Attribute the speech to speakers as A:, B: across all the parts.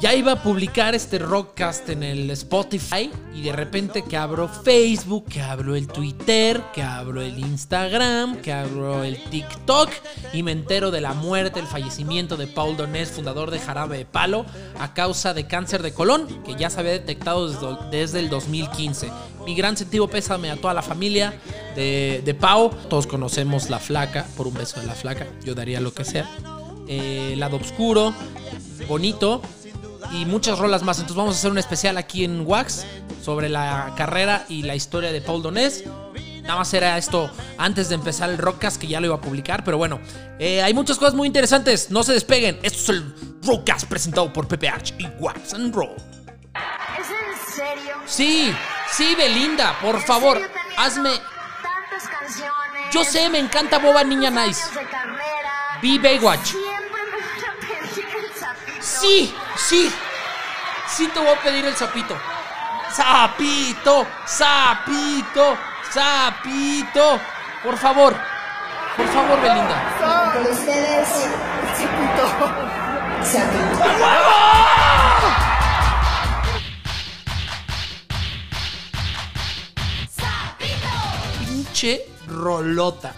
A: Ya iba a publicar este rockcast en el Spotify y de repente que abro Facebook, que abro el Twitter, que abro el Instagram, que abro el TikTok y me entero de la muerte, el fallecimiento de Paul Donés, fundador de Jarabe de Palo, a causa de cáncer de colon, que ya se había detectado desde, el 2015. Mi gran sentido pésame a toda la familia de, Pau. Todos conocemos La Flaca, por un beso de La Flaca, yo daría lo que sea. Eh, lado oscuro, bonito y muchas rolas más. Entonces vamos a hacer un especial aquí en Wax sobre la carrera y la historia de Paul Donés. Nada más era esto antes de empezar el Rockcast que ya lo iba a publicar, pero bueno, eh, hay muchas cosas muy interesantes. No se despeguen. Esto es el Rockcast presentado por Pepe Arch y Wax and Roll.
B: ¿Es en serio?
A: Sí, sí, Belinda, por favor, hazme.
B: Tantas canciones.
A: Yo sé, me encanta Boba Niña Nice. Vi Baywatch. Sí, sí. Sí te voy a pedir el sapito. Sapito, sapito, sapito. Por favor. Por favor, Belinda.
C: Con ustedes, Sapito. Sapito.
A: Pinche rolota.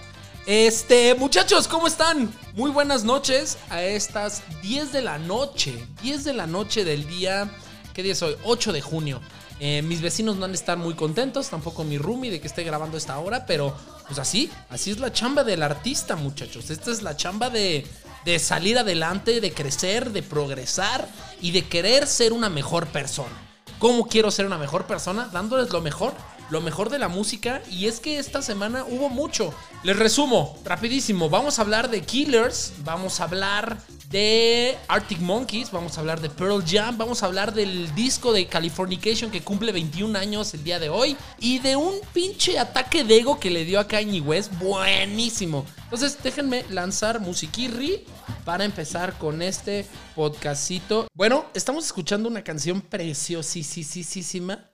A: Este, muchachos, ¿cómo están? Muy buenas noches a estas 10 de la noche. 10 de la noche del día. ¿Qué día es hoy? 8 de junio. Eh, mis vecinos no han de estar muy contentos, tampoco mi roomie de que esté grabando esta hora, pero pues así, así es la chamba del artista, muchachos. Esta es la chamba de, de salir adelante, de crecer, de progresar y de querer ser una mejor persona. ¿Cómo quiero ser una mejor persona? Dándoles lo mejor, lo mejor de la música. Y es que esta semana hubo mucho. Les resumo, rapidísimo. Vamos a hablar de Killers, vamos a hablar de Arctic Monkeys, vamos a hablar de Pearl Jam, vamos a hablar del disco de Californication que cumple 21 años el día de hoy. Y de un pinche ataque de ego que le dio a Kanye West. Buenísimo. Entonces déjenme lanzar musiquirri para empezar con este podcastito. Bueno, estamos escuchando una canción preciosísima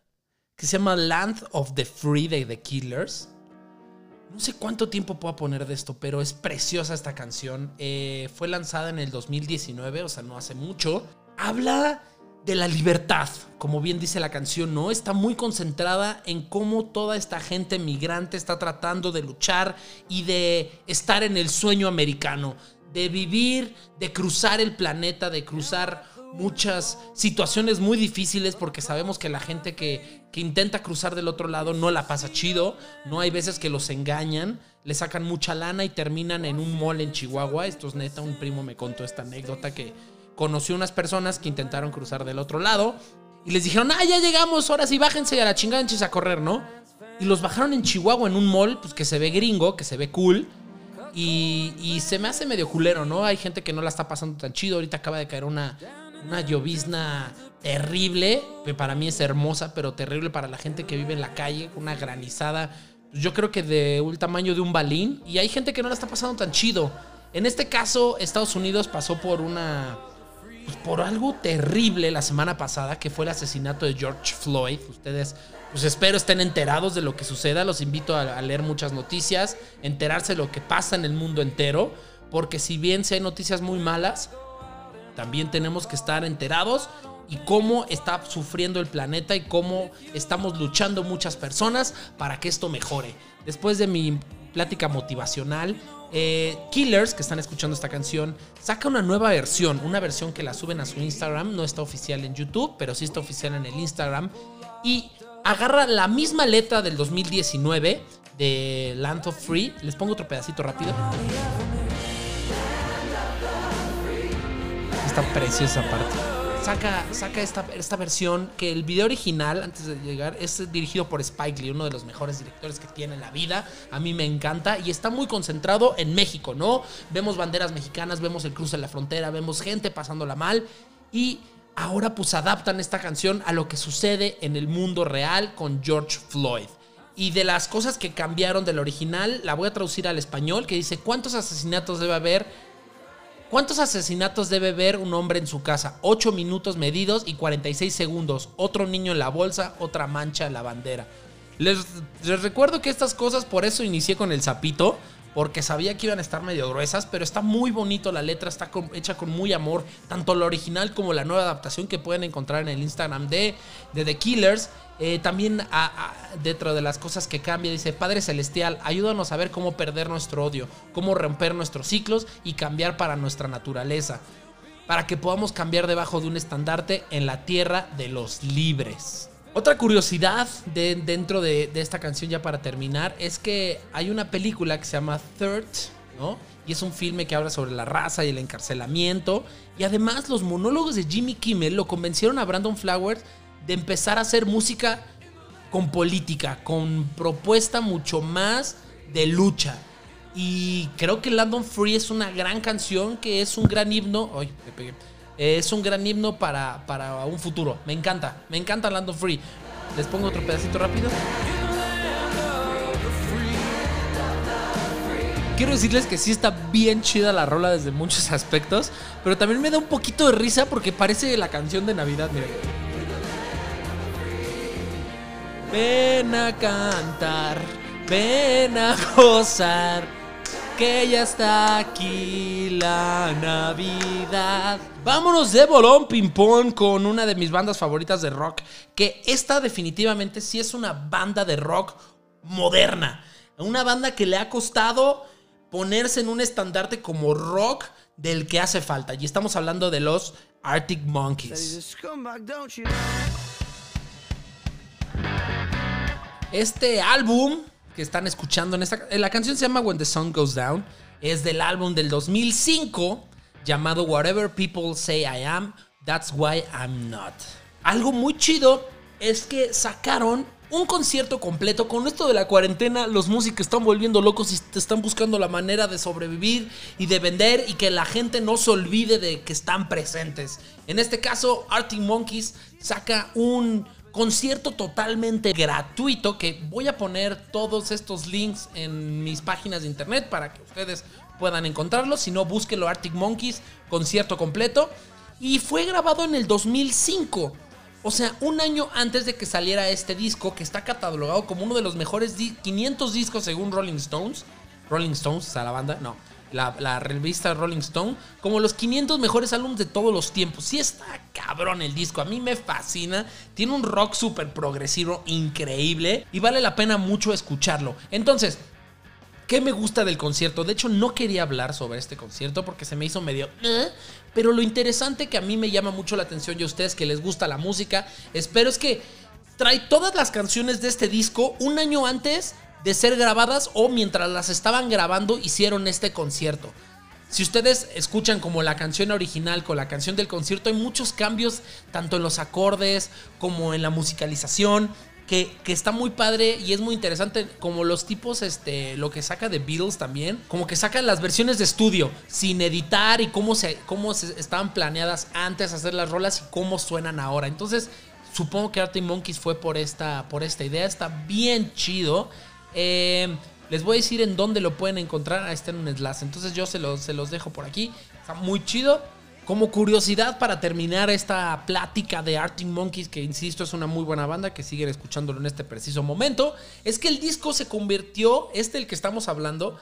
A: que se llama Land of the Free de The Killers. No sé cuánto tiempo puedo poner de esto, pero es preciosa esta canción. Eh, fue lanzada en el 2019, o sea, no hace mucho. Habla de la libertad, como bien dice la canción, ¿no? Está muy concentrada en cómo toda esta gente migrante está tratando de luchar y de estar en el sueño americano, de vivir, de cruzar el planeta, de cruzar muchas situaciones muy difíciles porque sabemos que la gente que, que, intenta cruzar del otro lado no la pasa chido, no hay veces que los engañan, le sacan mucha lana y terminan en un mall en Chihuahua. Esto es neta, un primo me contó esta anécdota que conoció unas personas que intentaron cruzar del otro lado y les dijeron, ah, ya llegamos, ahora sí, bájense a la chingada, a correr, ¿no? Y los bajaron en Chihuahua en un mall, pues que se ve gringo, que se ve cool. Y, y se me hace medio culero, ¿no? Hay gente que no la está pasando tan chido. Ahorita acaba de caer una, una llovizna terrible, que para mí es hermosa, pero terrible para la gente que vive en la calle, una granizada, yo creo que de un tamaño de un balín, y hay gente que no la está pasando tan chido. En este caso, Estados Unidos pasó por una... Pues por algo terrible la semana pasada, que fue el asesinato de George Floyd. Ustedes, pues espero estén enterados de lo que suceda. Los invito a, a leer muchas noticias, enterarse de lo que pasa en el mundo entero. Porque si bien si hay noticias muy malas, también tenemos que estar enterados y cómo está sufriendo el planeta y cómo estamos luchando muchas personas para que esto mejore. Después de mi plática motivacional, eh, Killers, que están escuchando esta canción, saca una nueva versión, una versión que la suben a su Instagram, no está oficial en YouTube, pero sí está oficial en el Instagram, y agarra la misma letra del 2019 de Land of Free. Les pongo otro pedacito rápido. Preciosa parte. Saca, saca esta, esta versión que el video original, antes de llegar, es dirigido por Spike Lee, uno de los mejores directores que tiene en la vida. A mí me encanta y está muy concentrado en México, ¿no? Vemos banderas mexicanas, vemos el cruce de la frontera, vemos gente pasándola mal y ahora pues adaptan esta canción a lo que sucede en el mundo real con George Floyd. Y de las cosas que cambiaron del original, la voy a traducir al español, que dice, ¿cuántos asesinatos debe haber ¿Cuántos asesinatos debe ver un hombre en su casa? 8 minutos medidos y 46 segundos. Otro niño en la bolsa, otra mancha en la bandera. Les, recuerdo que estas cosas, por eso inicié con el sapito, porque sabía que iban a estar medio gruesas, pero está muy bonito la letra, está hecha con muy amor, tanto la original como la nueva adaptación que pueden encontrar en el Instagram de The Killers. Eh, también dentro de las cosas que cambia, dice, Padre Celestial, ayúdanos a ver cómo perder nuestro odio, cómo romper nuestros ciclos y cambiar para nuestra naturaleza, para que podamos cambiar debajo de un estandarte en la tierra de los libres. Otra curiosidad de- dentro de, de esta canción ya para terminar es que hay una película que se llama Third, ¿no? Y es un filme que habla sobre la raza y el encarcelamiento. Y además los monólogos de Jimmy Kimmel lo convencieron a Brandon Flowers de empezar a hacer música con política, con propuesta mucho más de lucha. Y creo que Landon Free es una gran canción, que es un gran himno. Ay, me pegué. Es un gran himno para, para un futuro. Me encanta, me encanta Landon Free. Les pongo otro pedacito rápido. Quiero decirles que sí está bien chida la rola desde muchos aspectos, pero también me da un poquito de risa porque parece la canción de Navidad, miren. Ven a cantar, ven a gozar, que ya está aquí la Navidad. Vámonos de bolón ping-pong con una de mis bandas favoritas de rock, que esta definitivamente sí es una banda de rock moderna. Una banda que le ha costado ponerse en un estandarte como rock del que hace falta. Y estamos hablando de los Arctic Monkeys. Este álbum que están escuchando en esta... La canción se llama When the Sun Goes Down. Es del álbum del 2005 llamado Whatever People Say I Am, That's Why I'm Not. Algo muy chido es que sacaron un concierto completo. Con esto de la cuarentena, los músicos están volviendo locos y están buscando la manera de sobrevivir y de vender y que la gente no se olvide de que están presentes. En este caso, Arctic Monkeys saca un concierto totalmente gratuito que voy a poner todos estos links en mis páginas de internet para que ustedes puedan encontrarlo. Si no, búsquelo Arctic Monkeys, concierto completo. Y fue grabado en el 2005. O sea, un año antes de que saliera este disco, que está catalogado como uno de los mejores di- 500 discos según Rolling Stones. Rolling Stones, sea, la banda, no. La, revista Rolling Stone, como los 500 mejores álbumes de todos los tiempos. Sí está cabrón el disco, a mí me fascina. Tiene un rock súper progresivo, increíble, y vale la pena mucho escucharlo. Entonces, ¿Qué me gusta del concierto? De hecho, no quería hablar sobre este concierto porque se me hizo medio... Pero lo interesante que a mí me llama mucho la atención y a ustedes que les gusta la música, espero es que trae todas las canciones de este disco un año antes de ser grabadas o mientras las estaban grabando hicieron este concierto. Si ustedes escuchan como la canción original con la canción del concierto, hay muchos cambios tanto en los acordes como en la musicalización. Que, que está muy padre y es muy interesante como los tipos, este, lo que saca de Beatles también, como que sacan las versiones de estudio sin editar y cómo se, cómo estaban planeadas antes hacer las rolas y cómo suenan ahora. Entonces, supongo que Arctic Monkeys fue por esta, por esta idea, está bien chido. Eh, les voy a decir en dónde lo pueden encontrar. Ahí está en un enlace. Entonces yo se los, se los dejo por aquí. Está muy chido. Como curiosidad para terminar esta plática de Arctic Monkeys, que insisto es una muy buena banda, que siguen escuchándolo en este preciso momento, es que el disco se convirtió, este el que estamos hablando,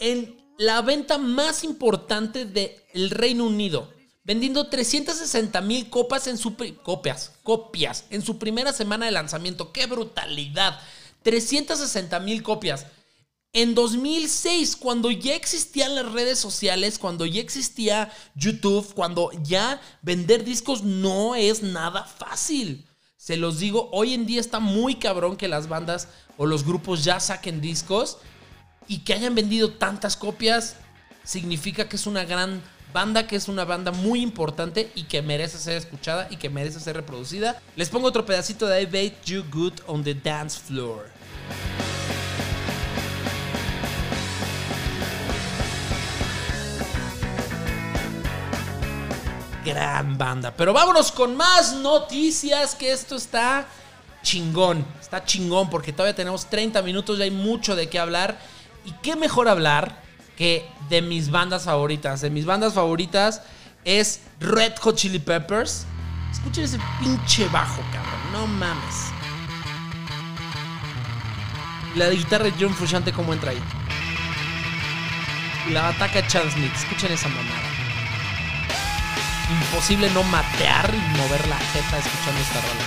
A: en la venta más importante del Reino Unido, vendiendo 360 mil copas en su copias, copias en su primera semana de lanzamiento. ¡Qué brutalidad! 360 mil copias. En 2006, cuando ya existían las redes sociales, cuando ya existía YouTube, cuando ya vender discos no es nada fácil. Se los digo, hoy en día está muy cabrón que las bandas o los grupos ya saquen discos y que hayan vendido tantas copias significa que es una gran banda, que es una banda muy importante y que merece ser escuchada y que merece ser reproducida. Les pongo otro pedacito de I Bait You Good on the Dance Floor. Gran banda. Pero vámonos con más noticias, que esto está chingón. Está chingón porque todavía tenemos 30 minutos y hay mucho de qué hablar. Y qué mejor hablar que de mis bandas favoritas. De mis bandas favoritas es Red Hot Chili Peppers. Escuchen ese pinche bajo, cabrón. No mames. La guitarra de John Frusciante, ¿cómo entra ahí? la ataca Chad Smith. Escuchen esa mamada. Imposible no matear y mover la jeta escuchando esta rola.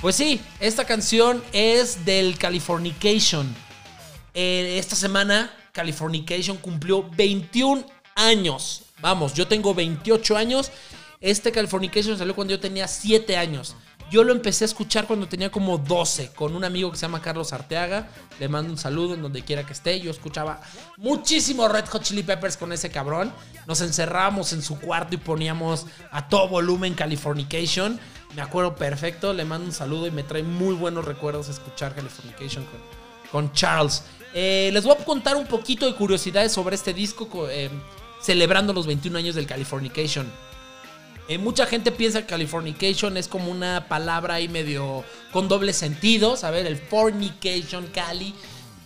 A: Pues sí, esta canción es del Californication. Eh, esta semana Californication cumplió 21 años. Vamos, yo tengo 28 años. Este Californication salió cuando yo tenía 7 años. Yo lo empecé a escuchar cuando tenía como 12 con un amigo que se llama Carlos Arteaga. Le mando un saludo en donde quiera que esté. Yo escuchaba muchísimo Red Hot Chili Peppers con ese cabrón. Nos encerrábamos en su cuarto y poníamos a todo volumen Californication. Me acuerdo perfecto. Le mando un saludo y me trae muy buenos recuerdos escuchar Californication con, con Charles. Eh, les voy a contar un poquito de curiosidades sobre este disco eh, celebrando los 21 años del Californication. Eh, mucha gente piensa que Californication es como una palabra ahí medio con doble sentido, ¿sabes? El fornication, Cali.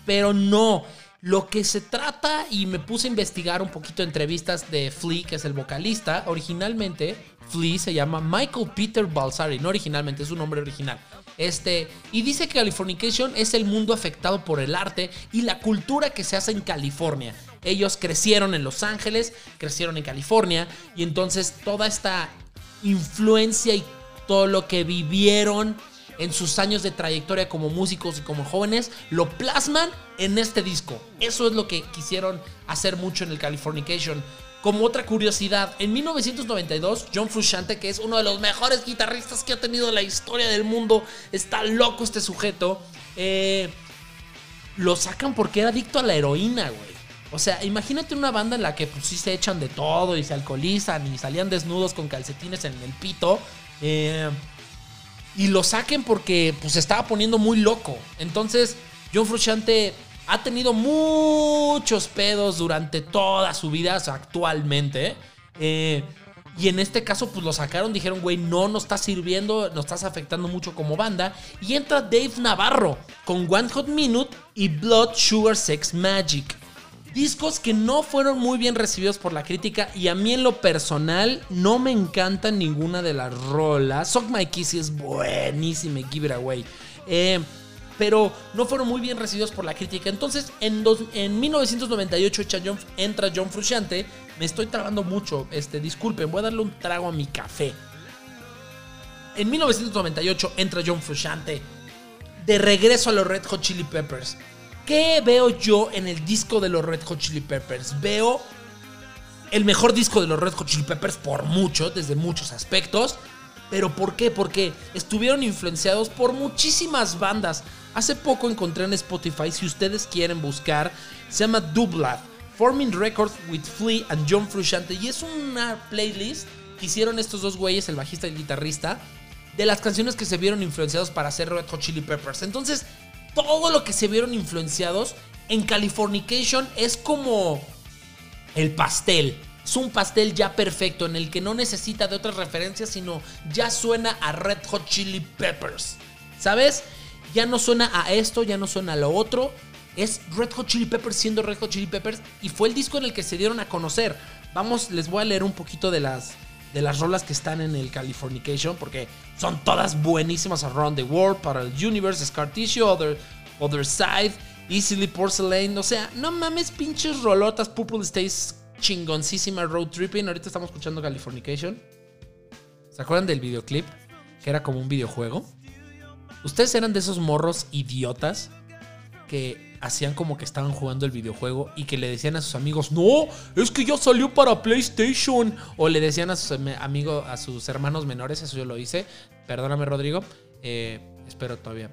A: Pero no. Lo que se trata, y me puse a investigar un poquito entrevistas de Flea, que es el vocalista. Originalmente, Flea se llama Michael Peter Balsari. No originalmente, es su nombre original. Este, y dice que Californication es el mundo afectado por el arte y la cultura que se hace en California. Ellos crecieron en Los Ángeles, crecieron en California y entonces toda esta influencia y todo lo que vivieron en sus años de trayectoria como músicos y como jóvenes lo plasman en este disco. Eso es lo que quisieron hacer mucho en el Californication. Como otra curiosidad, en 1992, John Frusciante, que es uno de los mejores guitarristas que ha tenido la historia del mundo, está loco este sujeto, eh, lo sacan porque era adicto a la heroína, güey. O sea, imagínate una banda en la que pues sí se echan de todo y se alcoholizan y salían desnudos con calcetines en el pito. Eh, y lo saquen porque pues se estaba poniendo muy loco. Entonces, John Frusciante ha tenido muchos pedos durante toda su vida, o sea, actualmente. Eh, y en este caso, pues lo sacaron, dijeron, güey, no nos está sirviendo, nos estás afectando mucho como banda. Y entra Dave Navarro con One Hot Minute y Blood Sugar Sex Magic. Discos que no fueron muy bien recibidos por la crítica y a mí en lo personal no me encanta ninguna de las rolas. Sock My Kiss es buenísima, Give It Away. Eh, pero no fueron muy bien recibidos por la crítica. Entonces, en, dos- en 1998 echa John- entra John Frusciante. Me estoy trabando mucho, este, disculpen, voy a darle un trago a mi café. En 1998 entra John Frusciante de regreso a los Red Hot Chili Peppers. ¿Qué veo yo en el disco de los Red Hot Chili Peppers? Veo el mejor disco de los Red Hot Chili Peppers por mucho, desde muchos aspectos. ¿Pero por qué? Porque estuvieron influenciados por muchísimas bandas. Hace poco encontré en Spotify, si ustedes quieren buscar, se llama Dublad, Forming Records with Flea and John Frusciante. Y es una playlist que hicieron estos dos güeyes, el bajista y el guitarrista, de las canciones que se vieron influenciados para hacer Red Hot Chili Peppers. Entonces, todo lo que se vieron influenciados en Californication es como el pastel. Es un pastel ya perfecto en el que no necesita de otras referencias, sino ya suena a Red Hot Chili Peppers. ¿Sabes? Ya no suena a esto, ya no suena a lo otro. Es Red Hot Chili Peppers siendo Red Hot Chili Peppers y fue el disco en el que se dieron a conocer. Vamos, les voy a leer un poquito de las de las rolas que están en el Californication porque son todas buenísimas. Around the World, para el Universe, Scar Tissue, Other, Other Side, Easily Porcelain. O sea, no mames, pinches rolotas. Purple Stays chingoncísima Road Tripping. Ahorita estamos escuchando Californication. ¿Se acuerdan del videoclip? Que era como un videojuego. Ustedes eran de esos morros idiotas que hacían como que estaban jugando el videojuego y que le decían a sus amigos, no, es que ya salió para PlayStation. O le decían a sus am- amigos, a sus hermanos menores, eso yo lo hice. Perdóname, Rodrigo. eh, espero todavía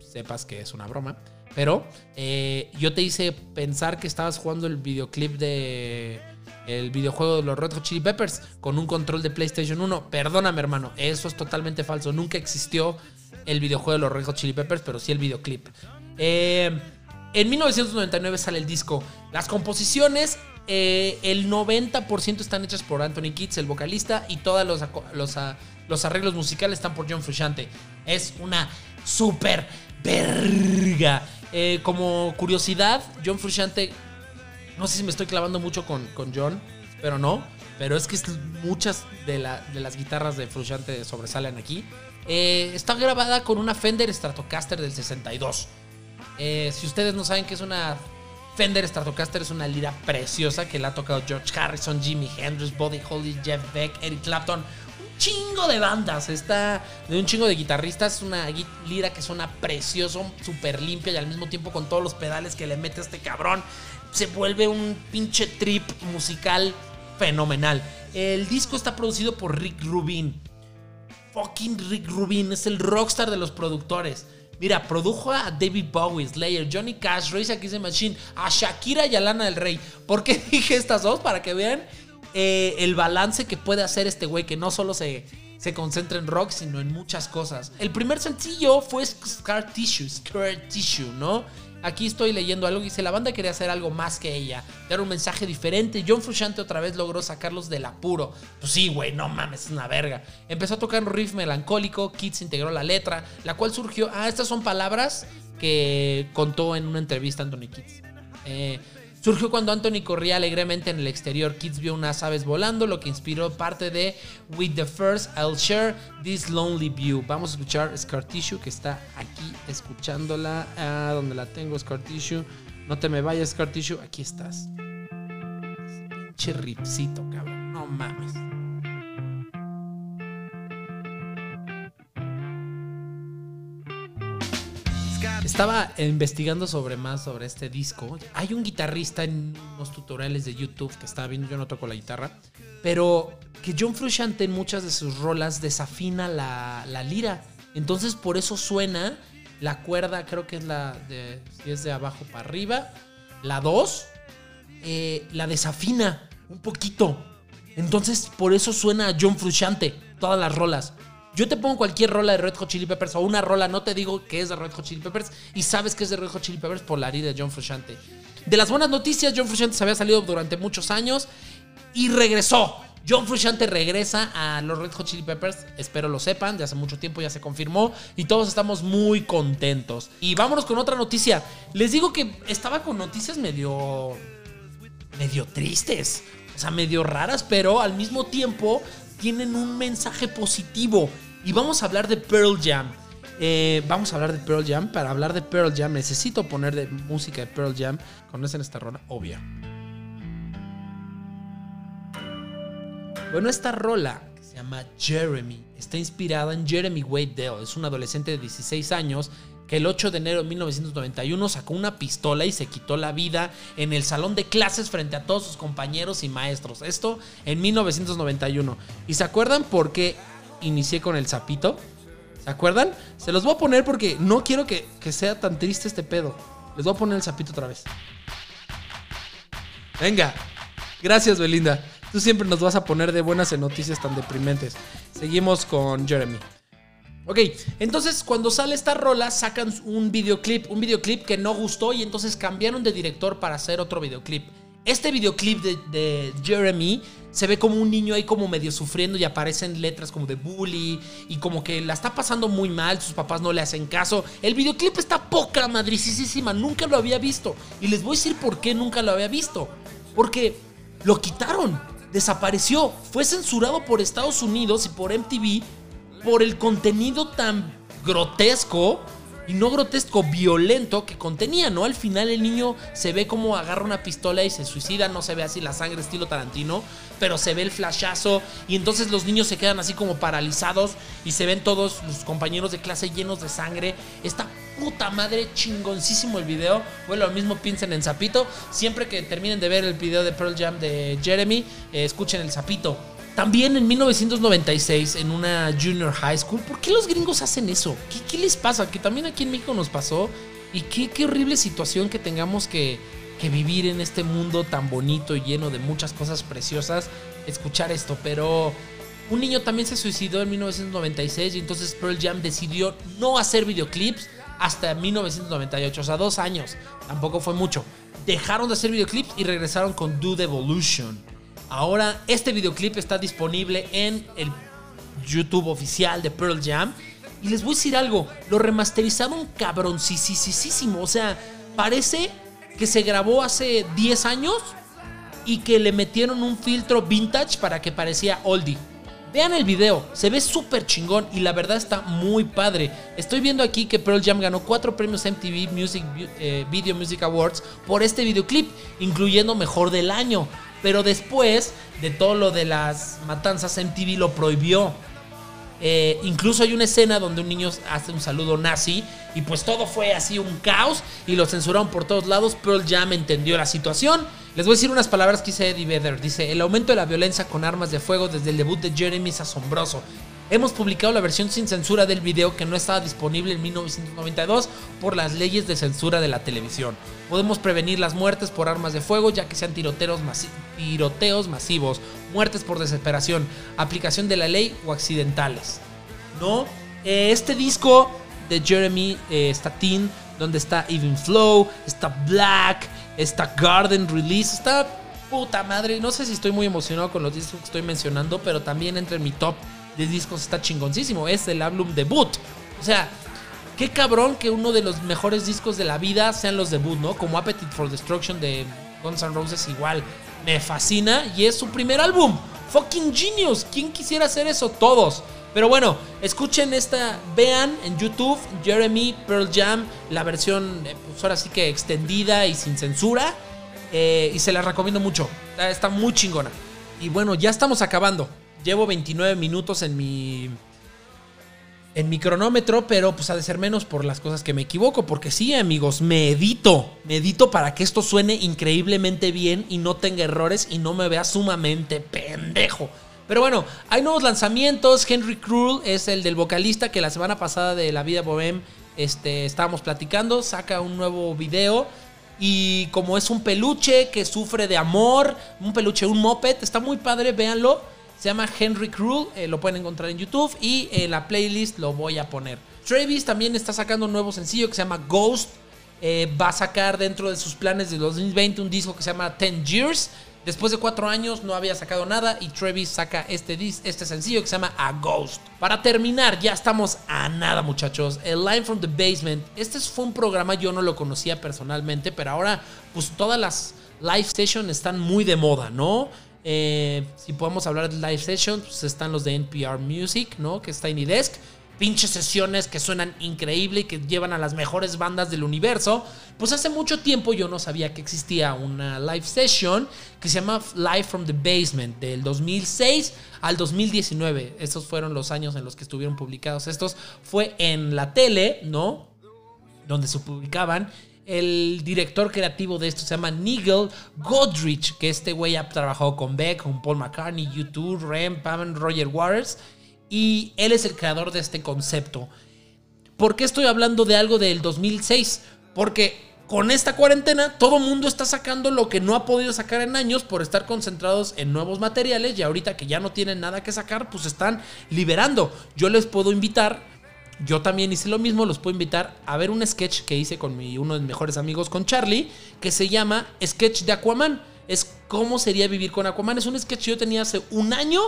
A: sepas que es una broma. Pero eh, yo te hice pensar que estabas jugando el videoclip de el videojuego de los Red Hot Chili Peppers con un control de PlayStation 1. Perdóname, hermano, eso es totalmente falso. Nunca existió el videojuego de los Red Hot Chili Peppers, pero sí el videoclip. Eh, en 1999 sale el disco. Las composiciones, eh, el 90% están hechas por Anthony Kitts, el vocalista, y todos los, los, ah, los arreglos musicales están por John Frusciante. Es una super verga. Eh, como curiosidad, John Frusciante, no sé si me estoy clavando mucho con, con John, pero no. Pero es que muchas de, la- de las guitarras de Frusciante sobresalen aquí. Eh, está grabada con una Fender Stratocaster del 62. Eh, si ustedes no saben qué es una Fender Stratocaster es una lira preciosa que le ha tocado George Harrison, Jimi Hendrix, Buddy Holly, Jeff Beck, Eric Clapton. Chingo de bandas. Está de un chingo de guitarristas. Una lira que suena precioso, súper limpia y al mismo tiempo con todos los pedales que le mete este cabrón. Se vuelve un pinche trip musical fenomenal. El disco está producido por Rick Rubin fucking Rick Rubin es el rockstar de los productores. Mira, produjo a David Bowie, Slayer, Johnny Cash, Rage Against the Machine, a Shakira y a Lana del Rey. ¿Por qué dije estas dos? Para que vean eh, el balance que puede hacer este güey, que no solo se, se concentra en rock, sino en muchas cosas. El primer sencillo fue Scar Tissue, Scar Tissue, ¿no? Aquí estoy leyendo algo y dice, la banda quería hacer algo más que ella, dar un mensaje diferente. John Frusciante otra vez logró sacarlos del apuro. Pues sí, güey, no mames, es una verga. Empezó a tocar un riff melancólico, Kids integró la letra, la cual surgió... Ah, estas son palabras que contó en una entrevista Anthony Kids. Eh, surgió cuando Anthony corría alegremente en el exterior. Kids vio unas aves volando, lo que inspiró parte de With the First I'll Share This Lonely View. Vamos a escuchar Scar Tissue, que está aquí escuchándola. Ah, donde la tengo, Scar Tissue. No te me vayas, Scar Tissue. Aquí estás. Pinche ripcito, cabrón. No mames. Estaba investigando sobre más sobre este disco. Hay un guitarrista en unos tutoriales de YouTube que estaba viendo, yo no toco la guitarra, pero que John Frusciante en muchas de sus rolas desafina la, la lira. Entonces por eso suena la cuerda, creo que es la de, si es de abajo para arriba, la 2, eh, la desafina un poquito. Entonces por eso suena a John Frusciante todas las rolas. Yo te pongo cualquier rola de Red Hot Chili Peppers o una rola, no te digo que es de Red Hot Chili Peppers y sabes que es de Red Hot Chili Peppers por la herida de John Frusciante. De las buenas noticias, John Frusciante se había salido durante muchos años y regresó. John Frusciante regresa a los Red Hot Chili Peppers, espero lo sepan, de hace mucho tiempo ya se confirmó y todos estamos muy contentos. Y vámonos con otra noticia. Les digo que estaba con noticias medio medio tristes, o sea, medio raras, pero al mismo tiempo tienen un mensaje positivo. Y vamos a hablar de Pearl Jam. Eh, vamos a hablar de Pearl Jam. Para hablar de Pearl Jam necesito poner de música de Pearl Jam. ¿Conocen esta rola? Obvia. Bueno, esta rola que se llama Jeremy está inspirada en Jeremy Wade Dale. Es un adolescente de 16 años que el 8 de enero de 1991 sacó una pistola y se quitó la vida en el salón de clases frente a todos sus compañeros y maestros. Esto en 1991. ¿Y se acuerdan por qué inicié con el sapito? ¿Se acuerdan? Se los voy a poner porque no quiero que, que sea tan triste este pedo. Les voy a poner el sapito otra vez. Venga. Gracias, Belinda. Tú siempre nos vas a poner de buenas en noticias tan deprimentes. Seguimos con Jeremy. Ok, entonces cuando sale esta rola sacan un videoclip, un videoclip que no gustó y entonces cambiaron de director para hacer otro videoclip. Este videoclip de, Jeremy se ve como un niño ahí como medio sufriendo y aparecen letras como de bully y como que la está pasando muy mal, sus papás no le hacen caso. El videoclip está poca madricísima, nunca lo había visto. Y les voy a decir por qué nunca lo había visto. Porque lo quitaron, desapareció, fue censurado por Estados Unidos y por MTV por el contenido tan grotesco y no grotesco, violento que contenía, ¿no? Al final el niño se ve como agarra una pistola y se suicida, no se ve así la sangre estilo Tarantino, pero se ve el flashazo y entonces los niños se quedan así como paralizados y se ven todos los compañeros de clase llenos de sangre. Está puta madre chingoncísimo el video. Bueno, lo mismo piensen en Zapito. Siempre que terminen de ver el video de Pearl Jam de Jeremy, eh, escuchen el Zapito. También en 1996, en una junior high school, ¿por qué los gringos hacen eso? ¿Qué, les pasa? Que también aquí en México nos pasó. Y qué, qué horrible situación que tengamos que, que vivir en este mundo tan bonito y lleno de muchas cosas preciosas. Escuchar esto, pero un niño también se suicidó en 1996 y entonces Pearl Jam decidió no hacer videoclips hasta 1998, o sea, dos años. Tampoco fue mucho. Dejaron de hacer videoclips y regresaron con Dude Evolution. Ahora este videoclip está disponible en el YouTube oficial de Pearl Jam. Y les voy a decir algo, lo remasterizaron cabroncísimo. O sea, parece que se grabó hace 10 años y que le metieron un filtro vintage para que parecía oldie. Vean el video, se ve súper chingón y la verdad está muy padre. Estoy viendo aquí que Pearl Jam ganó cuatro premios MTV Music eh, Video Music Awards por este videoclip, incluyendo Mejor del Año. Pero después de todo lo de las matanzas, MTV lo prohibió. Eh, incluso hay una escena donde un niño hace un saludo nazi y pues todo fue así un caos y lo censuraron por todos lados. Pearl Jam entendió la situación. Les voy a decir unas palabras que dice Eddie Vedder. Dice, el aumento de la violencia con armas de fuego desde el debut de Jeremy es asombroso. Hemos publicado la versión sin censura del video que no estaba disponible en 1992 por las leyes de censura de la televisión. Podemos prevenir las muertes por armas de fuego ya que sean tiroteos, tiroteos masivos, muertes por desesperación, aplicación de la ley o accidentales. ¿No? Eh, este disco de Jeremy eh, está Teen, donde está Even Flow, está Black, está Garden Release, está puta madre. No sé si estoy muy emocionado con los discos que estoy mencionando, pero también entre mi top de discos está chingoncísimo. Es el álbum debut. O sea, qué cabrón que uno de los mejores discos de la vida sean los debut, ¿no? Como Appetite for Destruction de Guns N' Roses igual. Me fascina y es su primer álbum. Fucking genius. ¿Quién quisiera hacer eso? Todos. Pero bueno, escuchen esta, vean en YouTube Jeremy Pearl Jam, la versión, eh, pues ahora sí que extendida y sin censura. Eh, y se la recomiendo mucho. Está muy chingona. Y bueno, ya estamos acabando. Llevo 29 minutos en mi. En mi cronómetro, pero pues ha de ser menos por las cosas que me equivoco. Porque sí, amigos, me edito. Me edito para que esto suene increíblemente bien y no tenga errores y no me vea sumamente pendejo. Pero bueno, hay nuevos lanzamientos. Henry Krull es el del vocalista que la semana pasada de La Vida Bohem este, estábamos platicando. Saca un nuevo video. Y como es un peluche que sufre de amor, un peluche, un moped, está muy padre, véanlo. Se llama Henry Krull, eh, lo pueden encontrar en YouTube y en la playlist lo voy a poner. Travis también está sacando un nuevo sencillo que se llama Ghost. Eh, va a sacar dentro de sus planes de 2020 un disco que se llama 10 Years. Después de cuatro años no había sacado nada y Travis saca este, este sencillo que se llama A Ghost. Para terminar, ya estamos a nada muchachos. El Line from the Basement. Este fue un programa, yo no lo conocía personalmente, pero ahora pues todas las live sessions están muy de moda, ¿no? Eh, si podemos hablar de live sessions, pues están los de NPR Music, ¿no? Que es Tiny Desk. Pinches sesiones que suenan increíble y que llevan a las mejores bandas del universo. Pues hace mucho tiempo yo no sabía que existía una live session que se llama Live from the Basement, del 2006 al 2019. Estos fueron los años en los que estuvieron publicados estos. Fue en la tele, ¿no? Donde se publicaban el director creativo de esto se llama Nigel Godrich, que este güey ha trabajado con Beck, con Paul McCartney, YouTube, Rem, Pam, Roger Waters, y él es el creador de este concepto. ¿Por qué estoy hablando de algo del 2006? Porque con esta cuarentena todo mundo está sacando lo que no ha podido sacar en años por estar concentrados en nuevos materiales y ahorita que ya no tienen nada que sacar, pues están liberando. Yo les puedo invitar yo también hice lo mismo, los puedo invitar a ver un sketch que hice con uno de mis mejores amigos, con Charlie, que se llama Sketch de Aquaman. Es cómo sería vivir con Aquaman. Es un sketch que yo tenía hace un año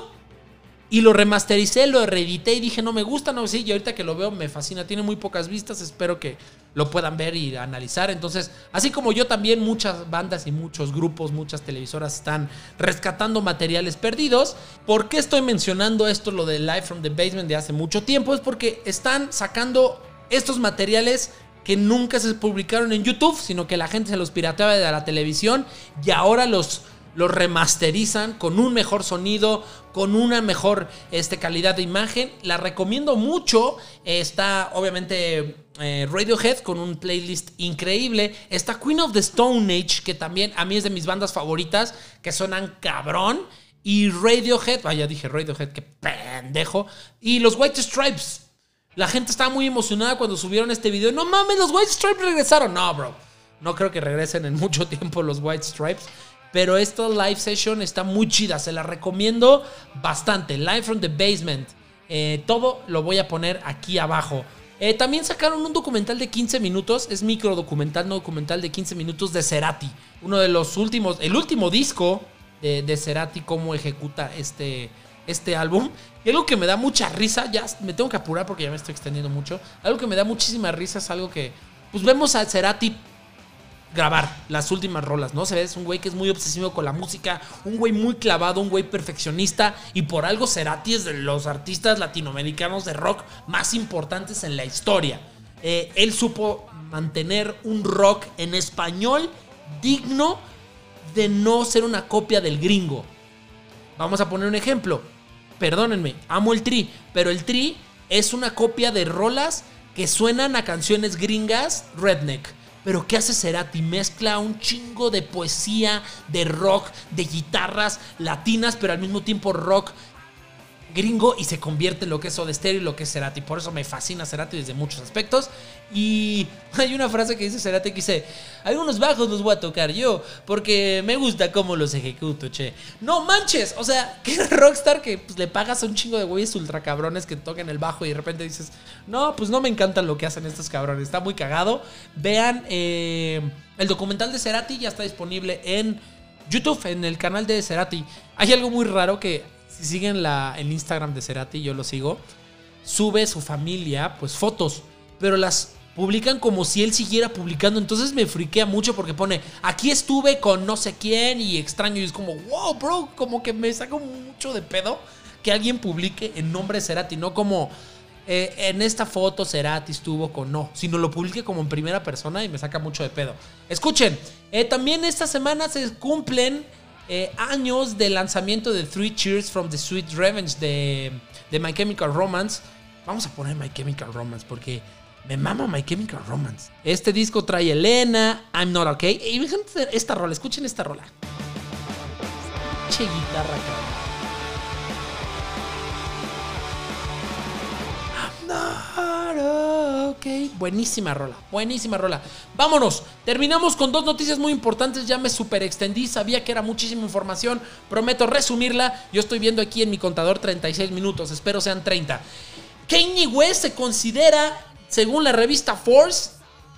A: y lo remastericé, lo reedité y dije, no me gusta, no, sí, y ahorita que lo veo me fascina, tiene muy pocas vistas, espero que lo puedan ver y analizar. Entonces, así como yo también, muchas bandas y muchos grupos, muchas televisoras están rescatando materiales perdidos. ¿Por qué estoy mencionando esto, lo de Live from the Basement de hace mucho tiempo? Es porque están sacando estos materiales que nunca se publicaron en YouTube, sino que la gente se los pirateaba de la televisión y ahora los los remasterizan con un mejor sonido, con una mejor este, calidad de imagen. La recomiendo mucho. Está obviamente eh, Radiohead con un playlist increíble. Está Queen of the Stone Age, que también a mí es de mis bandas favoritas, que suenan cabrón. Y Radiohead, vaya, dije Radiohead, qué pendejo. Y los White Stripes. La gente estaba muy emocionada cuando subieron este video. No mames, los White Stripes regresaron. No, bro. No creo que regresen en mucho tiempo los White Stripes. Pero esta live session está muy chida, se la recomiendo bastante. Live from the Basement. Eh, todo lo voy a poner aquí abajo. Eh, también sacaron un documental de 15 minutos, es micro documental, no documental de 15 minutos de Cerati. Uno de los últimos, el último disco de, Cerati, cómo ejecuta este, este álbum. Y algo que me da mucha risa, ya me tengo que apurar porque ya me estoy extendiendo mucho. Algo que me da muchísima risa es algo que, pues vemos a Cerati grabar las últimas rolas, ¿no? Se ve, es un güey que es muy obsesivo con la música, un güey muy clavado, un güey perfeccionista y por algo Cerati es de los artistas latinoamericanos de rock más importantes en la historia. Eh, él supo mantener un rock en español digno de no ser una copia del gringo. Vamos a poner un ejemplo. Perdónenme, amo el tri, pero el tri es una copia de rolas que suenan a canciones gringas redneck. Pero ¿qué hace Cerati? Mezcla un chingo de poesía, de rock, de guitarras latinas, pero al mismo tiempo rock gringo y se convierte en lo que es Soda Stereo y lo que es Cerati. Por eso me fascina Cerati desde muchos aspectos. Y hay una frase que dice Cerati que dice, algunos bajos los voy a tocar yo porque me gusta cómo los ejecuto, che. No manches, o sea, que rockstar que pues, le pagas a un chingo de güeyes ultra cabrones que toquen el bajo y de repente dices, no, pues no me encantan lo que hacen estos cabrones, está muy cagado. Vean eh, el documental de Cerati, ya está disponible en YouTube, en el canal de Cerati. Hay algo muy raro que si siguen la, el Instagram de Cerati, yo lo sigo, sube su familia, pues fotos, pero las publican como si él siguiera publicando. Entonces me friquea mucho porque pone, aquí estuve con no sé quién y extraño. Y es como, wow, bro, como que me saca mucho de pedo que alguien publique en nombre de Cerati, no como... eh, en esta foto Cerati estuvo con no, sino lo publique como en primera persona y me saca mucho de pedo. Escuchen, eh, también esta semana se cumplen eh, años del lanzamiento de Three Cheers from the Sweet Revenge de, de My Chemical Romance. Vamos a poner My Chemical Romance porque me mama My Chemical Romance. Este disco trae Elena, I'm Not Okay. Y fíjense esta rola, escuchen esta rola. Che guitarra, cabrón. Buenísima rola, buenísima rola. Vámonos, terminamos con dos noticias muy importantes. Ya me super extendí, sabía que era muchísima información. Prometo resumirla. Yo estoy viendo aquí en mi contador 36 minutos, espero sean 30. Kanye West se considera, según la revista Forbes,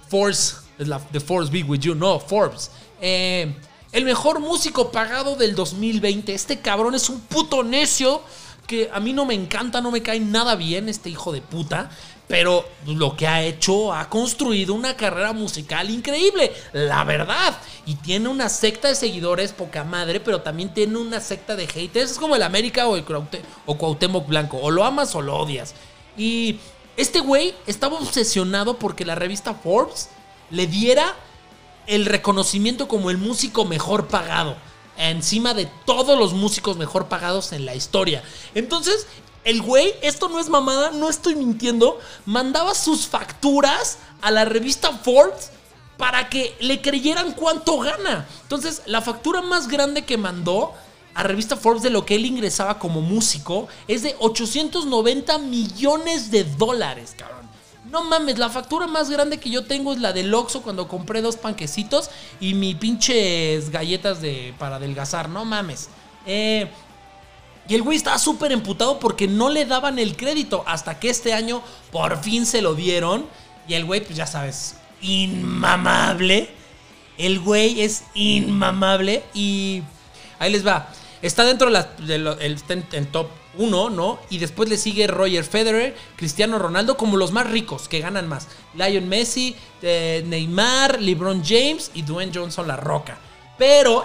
A: Forbes, es la de Forbes Big With You, no, Forbes, eh, el mejor músico pagado del 2020. Este cabrón es un puto necio que a mí no me encanta, no me cae nada bien este hijo de puta. Pero lo que ha hecho, ha construido una carrera musical increíble, la verdad. Y tiene una secta de seguidores, poca madre, pero también tiene una secta de haters. Es como el América o el Cuaute- o Blanco. O lo amas o lo odias. Y este güey estaba obsesionado porque la revista Forbes le diera el reconocimiento como el músico mejor pagado. Encima de todos los músicos mejor pagados en la historia. Entonces, el güey, esto no es mamada, no estoy mintiendo, mandaba sus facturas a la revista Forbes para que le creyeran cuánto gana. Entonces, la factura más grande que mandó a revista Forbes de lo que él ingresaba como músico es de 890 millones de dólares, cabrón. No mames, la factura más grande que yo tengo es la del Oxxo cuando compré dos panquecitos y mi pinches galletas de, para adelgazar. No mames. Eh, y el güey estaba súper emputado porque no le daban el crédito hasta que este año por fin se lo dieron. Y el güey, pues ya sabes, inmamable. El güey es inmamable y ahí les va. Está dentro de el, top 1, ¿no? Y después le sigue Roger Federer, Cristiano Ronaldo como los más ricos, que ganan más. Lionel Messi, eh, Neymar, LeBron James y Dwayne Johnson La Roca. Pero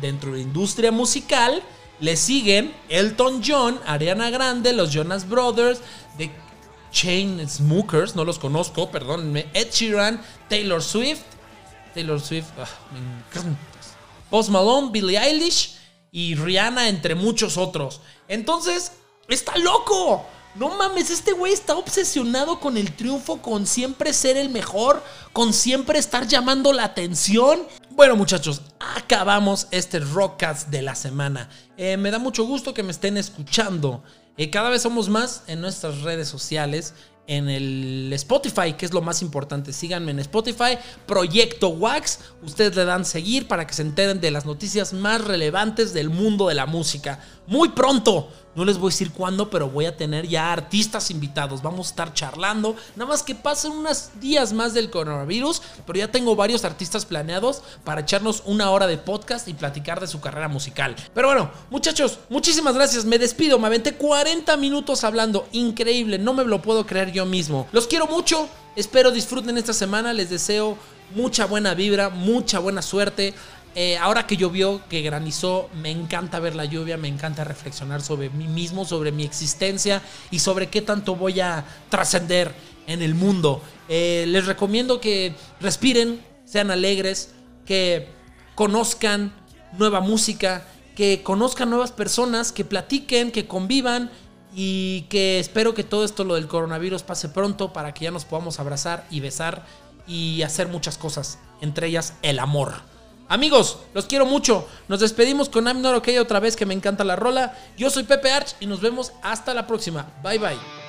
A: dentro de la industria musical le siguen Elton John, Ariana Grande, los Jonas Brothers, The Chain Smokers, no los conozco, perdónenme, Ed Sheeran, Taylor Swift, Taylor Swift, ah. Post Malone, Billie Eilish y Rihanna, entre muchos otros. Entonces, está loco. No mames, este güey está obsesionado con el triunfo, con siempre ser el mejor, con siempre estar llamando la atención. Bueno, muchachos, acabamos este Rockcast de la semana. Eh, me da mucho gusto que me estén escuchando. Eh, cada vez somos más en nuestras redes sociales en el Spotify, que es lo más importante. Síganme en Spotify, Proyecto Wax. Ustedes le dan seguir para que se enteren de las noticias más relevantes del mundo de la música. Muy pronto, no les voy a decir cuándo, pero voy a tener ya artistas invitados. Vamos a estar charlando. Nada más que pasen unos días más del coronavirus, pero ya tengo varios artistas planeados para echarnos una hora de podcast y platicar de su carrera musical. Pero bueno, muchachos, muchísimas gracias. Me despido. Me aventé 40 minutos hablando. Increíble, no me lo puedo creer yo mismo. Los quiero mucho. Espero disfruten esta semana. Les deseo mucha buena vibra, mucha buena suerte. Eh, ahora que llovió, que granizó, me encanta ver la lluvia, me encanta reflexionar sobre mí mismo, sobre mi existencia y sobre qué tanto voy a trascender en el mundo. Eh, les recomiendo que respiren, sean alegres, que conozcan nueva música, que conozcan nuevas personas, que platiquen, que convivan y que espero que todo esto, lo del coronavirus, pase pronto para que ya nos podamos abrazar y besar y hacer muchas cosas, entre ellas el amor. Amigos, los quiero mucho. Nos despedimos con I'm Not Okay otra vez que me encanta la rola. Yo soy Pepe Arch y nos vemos hasta la próxima. Bye bye.